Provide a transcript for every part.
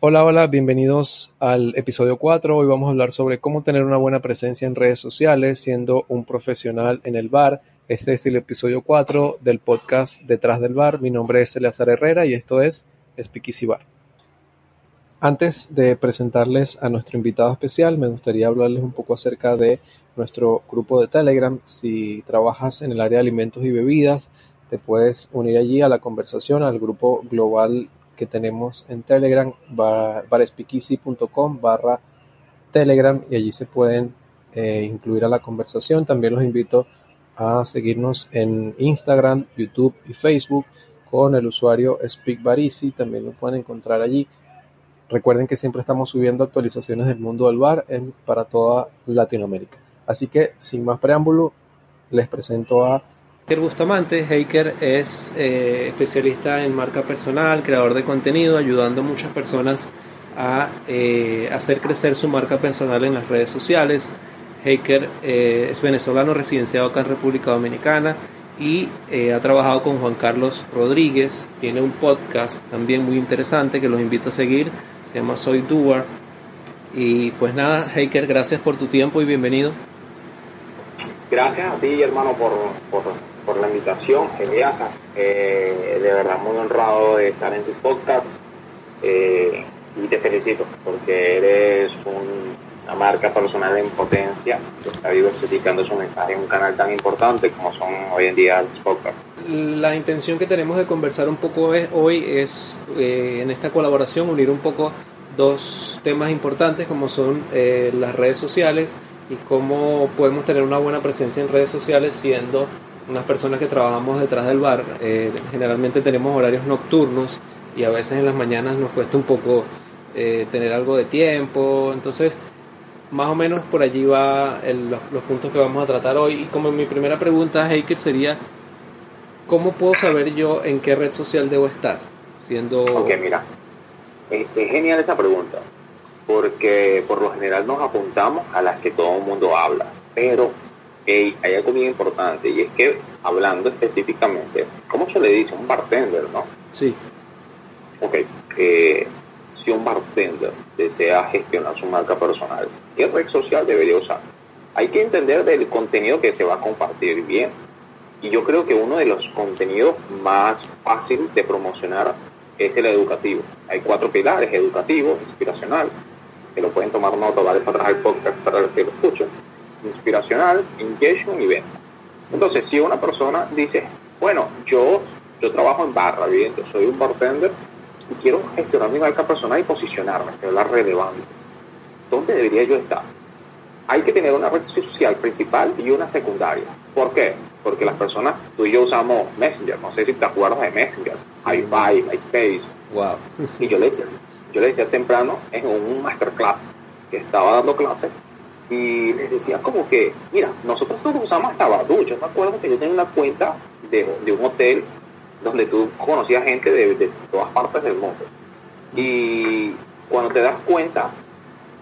Hola, hola, bienvenidos al episodio 4. Hoy vamos a hablar sobre cómo tener una buena presencia en redes sociales siendo un profesional en el bar. Este es el episodio 4 del podcast Detrás del Bar. Mi nombre es Eleazar Herrera y esto es Speakeasy Bar. Antes de presentarles a nuestro invitado especial, me gustaría hablarles un poco acerca de nuestro grupo de Telegram. Si trabajas en el área de alimentos y bebidas, te puedes unir allí a la conversación, al grupo global que tenemos en Telegram, barespeakeasy.com barra Telegram y allí se pueden eh, incluir a la conversación. También los invito a seguirnos en Instagram, YouTube y Facebook con el usuario SpeakBarisi, también lo pueden encontrar allí. Recuerden que siempre estamos subiendo actualizaciones del mundo del bar en, para toda Latinoamérica. Así que, sin más preámbulo, les presento a Heiker Bustamante. Heiker es eh, especialista en marca personal, creador de contenido, ayudando a muchas personas a eh, hacer crecer su marca personal en las redes sociales. Heiker eh, es venezolano residenciado acá en República Dominicana y ha trabajado con Juan Carlos Rodríguez. Tiene un podcast también muy interesante que los invito a seguir. Se llama Soy Doer. Y pues nada, Heiker, gracias por tu tiempo y bienvenido. Gracias a ti, hermano, por, por por la invitación, Eliasa. Eh, de verdad muy honrado de estar en tu podcast eh, y te felicito porque eres una marca personal en potencia que está diversificando su mensaje en un canal tan importante como son hoy en día los podcasts. La intención que tenemos de conversar un poco hoy es eh, en esta colaboración unir un poco dos temas importantes como son las redes sociales y cómo podemos tener una buena presencia en redes sociales siendo unas personas que trabajamos detrás del bar, eh, generalmente tenemos horarios nocturnos y a veces en las mañanas nos cuesta un poco eh, tener algo de tiempo, entonces más o menos por allí va los, puntos que vamos a tratar hoy y como mi primera pregunta, Heiker, sería ¿cómo puedo saber yo en qué red social debo estar? Siendo... Ok, mira, es, es genial esa pregunta, porque por lo general nos apuntamos a las que todo el mundo habla, pero hay algo bien importante y es que hablando específicamente, ¿cómo se le dice? Un bartender, ¿no? Sí. Ok, eh, si un bartender desea gestionar su marca personal, ¿qué red social debería usar? Hay que entender del contenido que se va a compartir bien. Y yo creo que uno de los contenidos más fáciles de promocionar es el educativo. Hay cuatro pilares, educativo, inspiracional, que lo pueden tomar nota, vale para atrás el podcast para los que lo escuchen inspiracional, engagement y venta. Entonces, si una persona dice, bueno, yo, yo trabajo en barra, bien, yo soy un bartender y quiero gestionar mi marca personal y posicionarme, que es la relevante, ¿dónde debería yo estar? Hay que tener una red social principal y una secundaria. ¿Por qué? Porque las personas, tú y yo usamos Messenger, no sé si te acuerdas de Messenger, hi MySpace. Wow. y yo le decía, yo le decía temprano en un masterclass que estaba dando clases, y les decía como que, mira, nosotros todos usamos hasta Badu. Yo me acuerdo que yo tenía una cuenta de, de un hotel donde tú conocías gente de, de, todas partes del mundo. Y cuando te das cuenta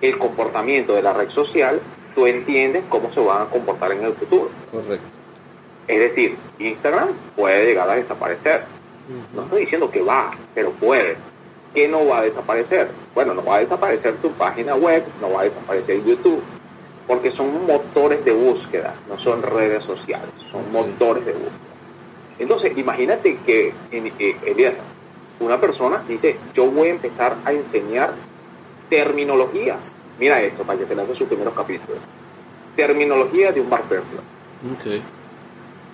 el comportamiento de la red social, tú entiendes cómo se van a comportar en el futuro. Correcto. Es decir, Instagram puede llegar a desaparecer. No estoy diciendo que va, pero puede. ¿Qué no va a desaparecer? Bueno, no va a desaparecer tu página web, no va a desaparecer YouTube, porque son motores de búsqueda, no son redes sociales, son motores de búsqueda. Entonces, imagínate que, eh, Elías, una persona dice, yo voy a empezar a enseñar terminologías. Mira esto, para que se lance sus primeros capítulos. Terminología de un bartender. Okay.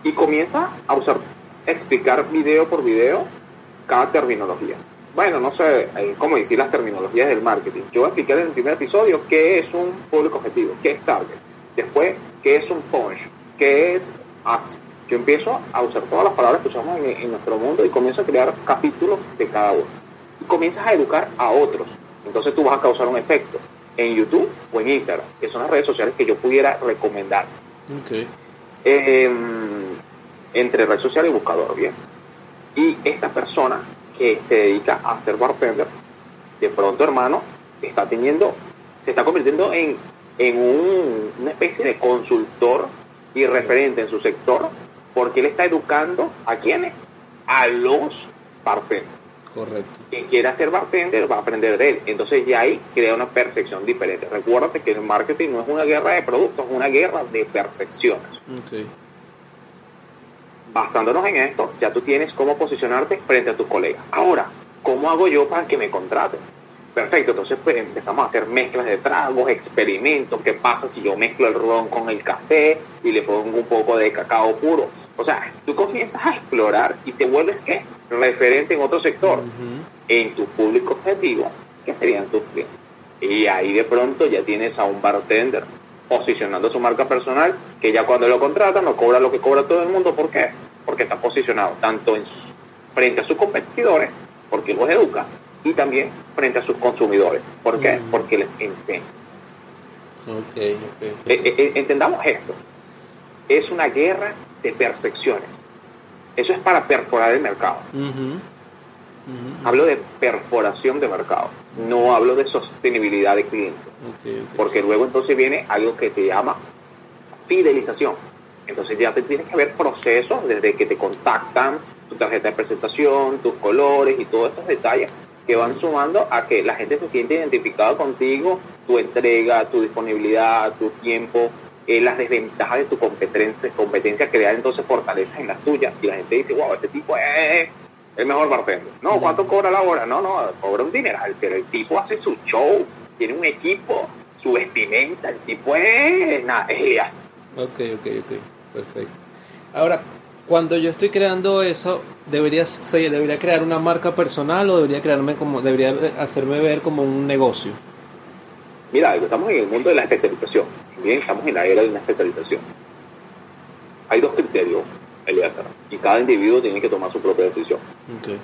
Y comienza a usar, explicar video por video cada terminología bueno, no sé eh, cómo decir las terminologías del marketing. Yo expliqué en el primer episodio qué es un público objetivo, qué es target. Después, qué es un punch, qué es apps. Yo empiezo a usar todas las palabras que usamos en, nuestro mundo y comienzo a crear capítulos de cada uno. Y comienzas a educar a otros. Entonces tú vas a causar un efecto en YouTube o en Instagram, que son las redes sociales que yo pudiera recomendar. Okay. Em, entre red social y buscador, bien. Y esta persona que se dedica a ser bartender, de pronto, hermano, está teniendo, se está convirtiendo en, en un, una especie de consultor y referente en su sector, porque él está educando a quienes? A los bartenders. Correcto. Quien quiera ser bartender va a aprender de él. Entonces ya ahí crea una percepción diferente. Recuérdate que el marketing no es una guerra de productos, es una guerra de percepciones. Okay. Basándonos en esto, ya tú tienes cómo posicionarte frente a tus colegas. Ahora, ¿cómo hago yo para que me contraten? Perfecto, entonces pues, empezamos a hacer mezclas de tragos, experimentos. ¿Qué pasa si yo mezclo el ron con el café y le pongo un poco de cacao puro? O sea, tú comienzas a explorar y te vuelves ¿qué? referente en otro sector, en tu público objetivo, que serían tus clientes. Y ahí de pronto ya tienes a un bartender posicionando su marca personal, que ya cuando lo contratan no cobra lo que cobra todo el mundo. ¿Por qué? Porque está posicionado tanto en frente a sus competidores, porque los educa, y también frente a sus consumidores. ¿Por qué? Porque les enseña. Okay, okay. Eh, eh, entendamos esto. Es una guerra de percepciones. Eso es para perforar el mercado. Hablo de perforación de mercado, no hablo de sostenibilidad de cliente. Porque luego entonces viene algo que se llama fidelización. Entonces ya te tienes que ver procesos desde que te contactan, tu tarjeta de presentación, tus colores y todos estos detalles que van sumando a que la gente se siente identificada contigo, tu entrega, tu disponibilidad, tu tiempo, eh, las desventajas de tu competencia, competencia crear entonces fortalezas en las tuyas. Y la gente dice, wow, este tipo es el mejor bartender. No, ¿cuánto cobra la hora? No, no, cobra un dineral, pero el tipo hace su show, tiene un equipo, su vestimenta, el tipo es, nada, es Elías. Ok, ok, ok, perfecto. Ahora, cuando yo estoy creando eso, debería, debería crear una marca personal o debería crearme como, debería hacerme ver como un negocio. Mira, estamos en el mundo de la especialización. Bien, estamos en la era de una especialización. Hay dos criterios, Eliazar, y cada individuo tiene que tomar su propia decisión. Okay.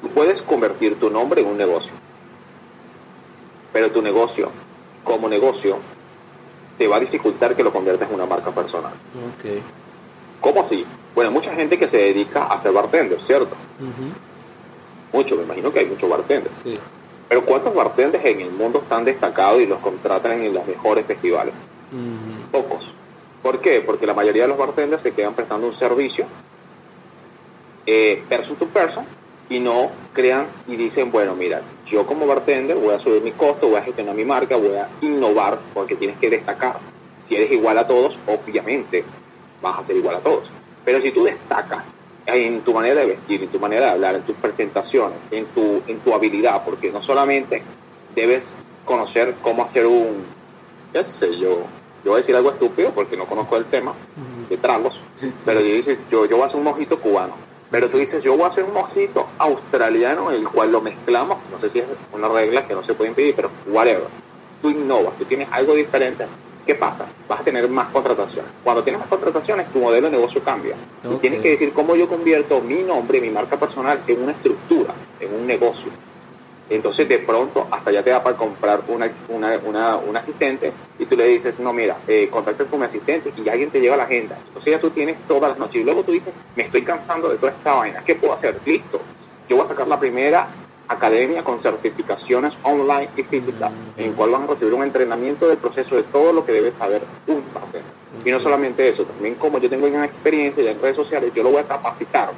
Tú puedes convertir tu nombre en un negocio, pero tu negocio, como negocio, te va a dificultar que lo conviertas en una marca personal. Okay. ¿Cómo así? Bueno, mucha gente que se dedica a ser bartender, ¿cierto? Mucho, me imagino que hay muchos bartenders. Sí. Pero ¿cuántos bartenders en el mundo están destacados y los contratan en los mejores festivales? Pocos. ¿Por qué? Porque la mayoría de los bartenders se quedan prestando un servicio eh, person to person y no crean y dicen, bueno, mira, yo como bartender voy a subir mi costo, voy a gestionar mi marca, voy a innovar porque tienes que destacar. Si eres igual a todos, obviamente vas a ser igual a todos. Pero si tú destacas en tu manera de vestir, en tu manera de hablar, en tus presentaciones, en tu, en tu habilidad, porque no solamente debes conocer cómo hacer un, qué sé yo, yo voy a decir algo estúpido porque no conozco el tema de tragos, pero yo dice, yo, yo voy a hacer un mojito cubano, pero tú dices, yo voy a hacer un mojito australiano, el cual lo mezclamos, no sé si es una regla que no se puede impedir, pero whatever, tú innovas, tú tienes algo diferente ¿qué pasa? Vas a tener más contrataciones. Cuando tienes más contrataciones, tu modelo de negocio cambia. Y tienes que decir cómo yo convierto mi nombre, mi marca personal, en una estructura, en un negocio. Entonces, de pronto, hasta ya te da para comprar una, una, una, un asistente y tú le dices, no, mira, eh, contacta con mi asistente y alguien te lleva la agenda. Entonces, ya tú tienes todas las noches. Y luego tú dices, me estoy cansando de toda esta vaina. ¿Qué puedo hacer? Listo. Yo voy a sacar la primera academia con certificaciones online y físicas, en el cual van a recibir un entrenamiento del proceso de todo lo que debe saber un bartender. Y no solamente eso, también como yo tengo una experiencia ya en redes sociales, yo lo voy a capacitar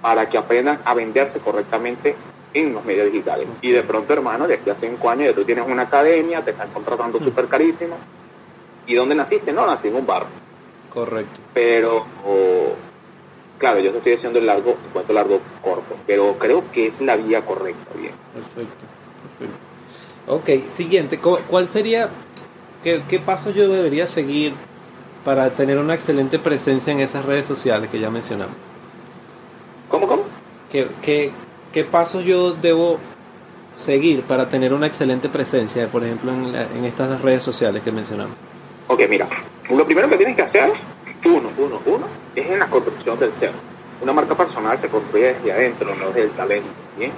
para que aprendan a venderse correctamente en los medios digitales. Y de pronto, hermano, de aquí a cinco años ya tú tienes una academia, te están contratando súper carísimo. ¿Y dónde naciste? No, nací en un bar. Correcto. Pero claro, yo te estoy diciendo el largo, el cuento largo corto, pero creo que es la vía correcta, bien. Perfecto, perfecto. Ok, siguiente, ¿cuál sería, qué, qué paso yo debería seguir para tener una excelente presencia en esas redes sociales que ya mencionamos? ¿Cómo, cómo? ¿Qué, qué, qué pasos yo debo seguir para tener una excelente presencia, por ejemplo, en, en estas redes sociales que mencionamos? Ok, mira, lo primero que tienes que hacer uno, uno, uno, es en la construcción del ser. Una marca personal se construye desde adentro, no desde el talento. ¿bien?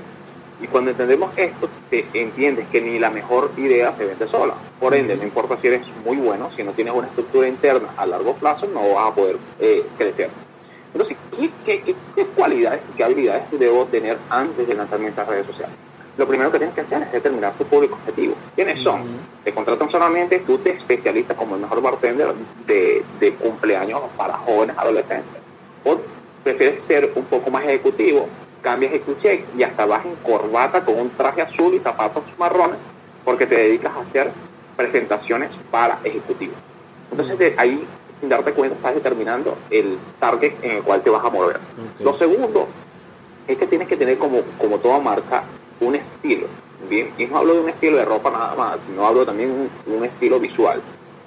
Y cuando entendemos esto, te entiendes que ni la mejor idea se vende sola. Por ende, no importa si eres muy bueno, si no tienes una estructura interna a largo plazo, no vas a poder eh, crecer. Entonces, ¿qué, qué, qué, cualidades y qué habilidades debo tener antes de lanzarme estas redes sociales? lo primero que tienes que hacer es determinar tu público objetivo. ¿Quiénes son? Te contratan solamente, tú te especialistas como el mejor bartender de, de cumpleaños para jóvenes adolescentes. O prefieres ser un poco más ejecutivo cambias el cliché y hasta vas en corbata con un traje azul y zapatos marrones porque te dedicas a hacer presentaciones para ejecutivos. Entonces de ahí, sin darte cuenta, estás determinando el target en el cual te vas a mover. Lo segundo es que tienes que tener como, como toda marca un estilo. Bien, y no hablo de un estilo de ropa nada más, sino hablo también de un, estilo visual.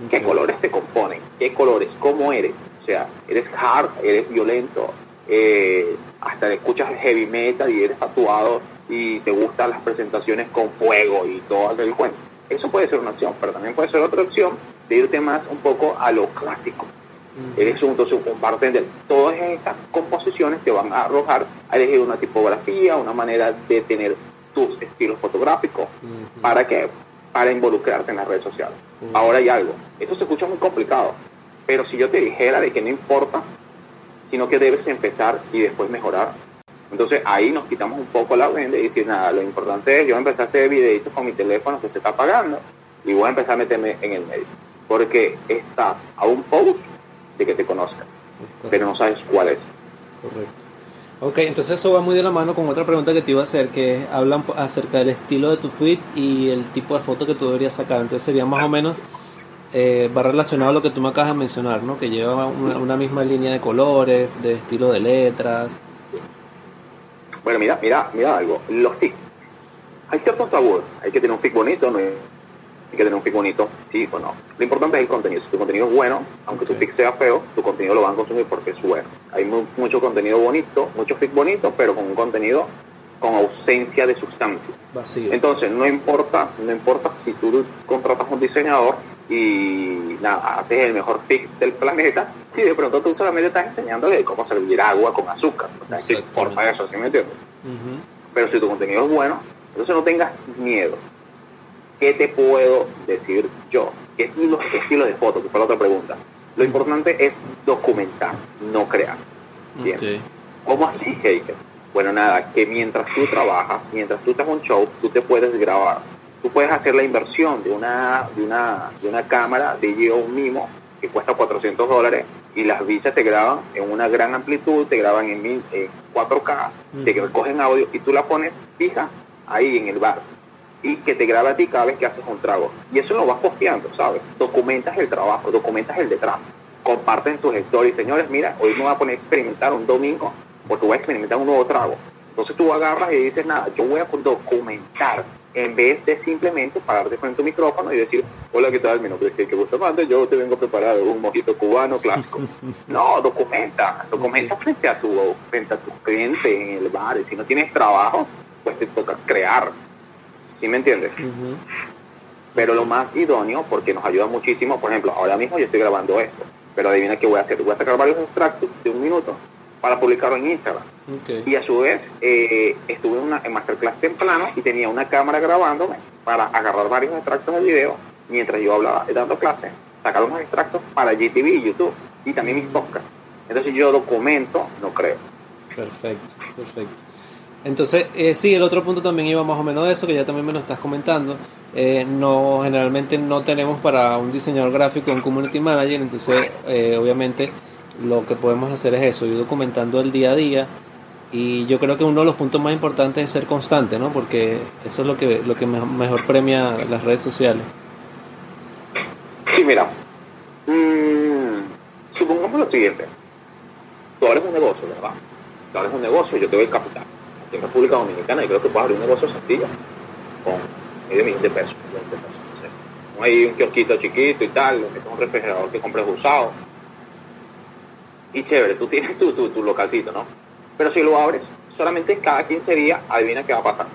¿Qué colores te componen? ¿Qué colores? ¿Cómo eres? O sea, ¿eres hard? ¿Eres violento? Eh, hasta escuchas heavy metal y eres tatuado y te gustan las presentaciones con fuego y todo el cuento. Eso puede ser una opción, pero también puede ser otra opción de irte más un poco a lo clásico. Eres un, entonces un bartender. Todas estas composiciones te van a arrojar a elegir una tipografía, una manera de tener tus estilos fotográficos. ¿Para qué? Para involucrarte en las redes sociales. Ahora hay algo. Esto se escucha muy complicado, pero si yo te dijera de que no importa, sino que debes empezar y después mejorar. Entonces ahí nos quitamos un poco la venda y decir, nada, lo importante es yo empezar a hacer videitos con mi teléfono que se está apagando y voy a empezar a meterme en el medio. Porque estás a un post de que te conozcan, pero no sabes cuál es. Correcto. Ok, entonces eso va muy de la mano con otra pregunta que te iba a hacer, que hablan acerca del estilo de tu feed y el tipo de foto que tú deberías sacar. Entonces sería más o menos, eh, va relacionado a lo que tú me acabas de mencionar, ¿no? Que lleva una, misma línea de colores, de estilo de letras. Bueno, mira, mira, mira algo. Los feed. Hay cierto sabor. Hay que tener un feed bonito, no que tener un fic bonito, sí o no. Lo importante es el contenido. Si tu contenido es bueno, aunque tu fic sea feo, tu contenido lo van a consumir porque es bueno. Hay mucho contenido bonito, mucho fic bonito, pero con un contenido con ausencia de sustancia. Vacío. Entonces, no importa, no importa si tú contratas un diseñador y nada, haces el mejor fic del planeta, si de pronto tú solamente estás enseñándole cómo servir agua con azúcar. O sea, sí, forma eso, ¿sí me entiendes? Pero si tu contenido es bueno, entonces no tengas miedo ¿Qué te puedo decir yo? ¿Qué estilo, estilo de foto? Que fue la otra pregunta. Lo importante es documentar, no crear. Bien. ¿Cómo así, Heiker? Bueno, nada, que mientras tú trabajas, mientras tú estás en un show, tú te puedes grabar. Tú puedes hacer la inversión de una, de una, de una cámara de un Mimo que cuesta 400 dólares y las bichas te graban en una gran amplitud, te graban en, en 4K, te recogen audio y tú la pones fija ahí en el bar y que te grabe a ti cada vez que haces un trago. Y eso lo vas posteando, ¿sabes? Documentas el trabajo, documentas el detrás. Comparten tus stories. Señores, mira, hoy me voy a poner a experimentar un domingo porque voy a experimentar un nuevo trago. Entonces tú agarras y dices, nada, yo voy a documentar en vez de simplemente pararte frente a tu micrófono y decir, hola, ¿qué tal? Mi nombre es Kike Bustamante, yo te vengo preparado un mojito cubano clásico. no, documenta, documenta frente a tu frente a tus clientes en el bar. Y si no tienes trabajo, pues te toca crear ¿Sí me entiendes? Pero lo más idóneo, porque nos ayuda muchísimo, por ejemplo, ahora mismo yo estoy grabando esto, pero adivina qué voy a hacer. Voy a sacar varios extractos de un minuto para publicarlo en Instagram. Y a su vez, eh, estuve en, una, en Masterclass temprano y tenía una cámara grabándome para agarrar varios extractos de video mientras yo hablaba dando clases, sacar unos extractos para GTV y YouTube y también mis podcasts. Entonces yo documento, no creo. Perfecto, perfecto. Entonces, eh, sí, el otro punto también iba más o menos de eso, que ya también me lo estás comentando. Eh, no, generalmente no tenemos para un diseñador gráfico un community manager, entonces eh, obviamente lo que podemos hacer es eso, ir documentando el día a día. Y yo creo que uno de los puntos más importantes es ser constante, ¿no? Porque eso es lo que, lo que mejor premia las redes sociales. Sí, mira. Mm, supongamos lo siguiente. Tú abres un negocio, ¿verdad? Tú abres un negocio, yo te doy capital en República Dominicana y creo que puedes abrir un negocio sencillo con medio millón de pesos. No hay un kiosquito chiquito y tal, un refrigerador que compres usado. Y chévere, tú tienes tu, tu, tu, localcito, ¿no? Pero si lo abres, solamente cada 15 días adivina qué va a pasar.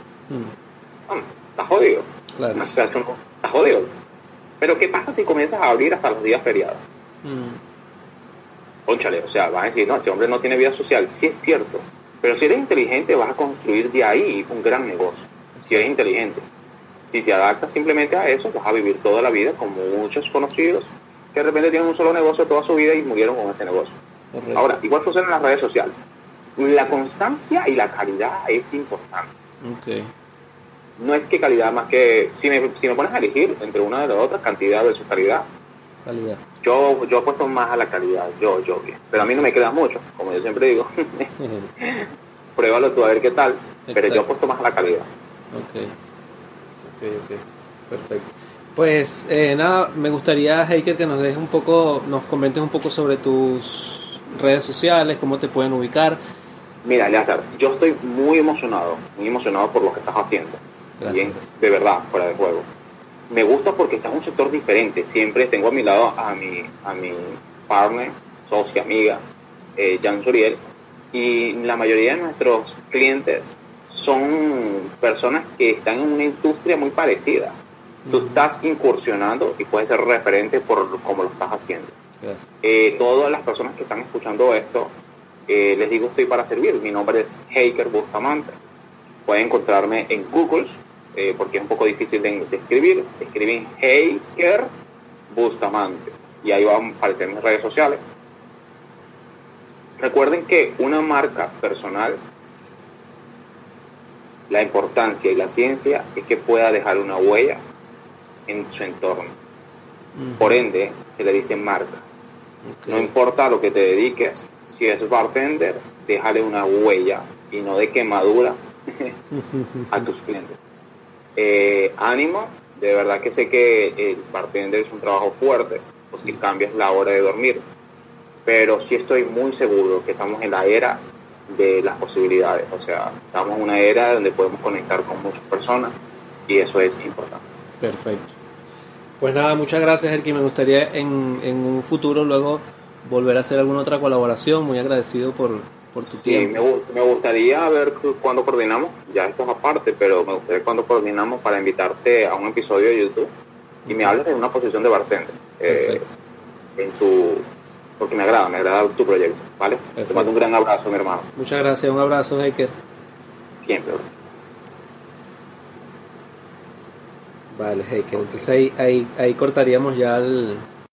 Estás jodido. Claro. Estás jodido. Pero ¿qué pasa si comienzas a abrir hasta los días feriados? Hmm. Conchale, o sea, vas a decir, no, ese hombre no tiene vida social. Sí es cierto, pero si eres inteligente, vas a construir de ahí un gran negocio. Si eres inteligente. Si te adaptas simplemente a eso, vas a vivir toda la vida como muchos conocidos que de repente tienen un solo negocio toda su vida y murieron con ese negocio. Ahora, igual funciona en las redes sociales. La constancia y la calidad es importante. Okay. No es que calidad más que... Si me, si me pones a elegir entre una de las otras, cantidad versus calidad. Calidad. Yo, yo apuesto más a la calidad, yo, yo. Pero a mí no me queda mucho, como yo siempre digo. pruébalo tú a ver qué tal, pero yo apuesto más a la calidad. Ok, ok, ok, perfecto. Pues eh, nada, me gustaría, Heiker, que nos dejes un poco, nos comentes un poco sobre tus redes sociales, cómo te pueden ubicar. Mira, Eleazar, yo estoy muy emocionado, muy emocionado por lo que estás haciendo. Bien, de verdad, fuera de juego. Me gusta porque estás en un sector diferente. Siempre tengo a mi lado a mi, a mi partner, socia, amiga, eh, Jan Suriel, y la mayoría de nuestros clientes son personas que están en una industria muy parecida. Tú estás incursionando y puedes ser referente por cómo lo estás haciendo. Eh, todas las personas que están escuchando esto, eh, les digo, estoy para servir. Mi nombre es Heiker Bustamante. Pueden encontrarme en Google, eh, porque es un poco difícil de, escribir. Escriben Heiker Bustamante. Y ahí van a aparecer mis redes sociales. Recuerden que una marca personal, la importancia y la ciencia es que pueda dejar una huella en su entorno. Por ende, se le dice marca. No importa lo que te dediques, si es bartender, déjale una huella y no de quemadura a tus clientes. Eh, ánimo, de verdad que sé que el bartender es un trabajo fuerte porque cambias la hora de dormir, pero sí estoy muy seguro que estamos en la era de las posibilidades, o sea, estamos en una era donde podemos conectar con muchas personas y eso es importante. Perfecto. Pues nada, muchas gracias, Erki. Me gustaría en, en un futuro luego volver a hacer alguna otra colaboración. Muy agradecido por, por tu tiempo. Sí, me, gustaría ver cuándo coordinamos, ya esto es aparte, pero me gustaría cuando coordinamos para invitarte a un episodio de YouTube y me hables de una posición de bartender. Eh, en tu, porque me agrada, me agrada tu proyecto, ¿vale? Te mando un gran abrazo, mi hermano. Muchas gracias, un abrazo, Heiker. Siempre, Vale, Heiker. Entonces ahí, ahí, ahí cortaríamos ya el,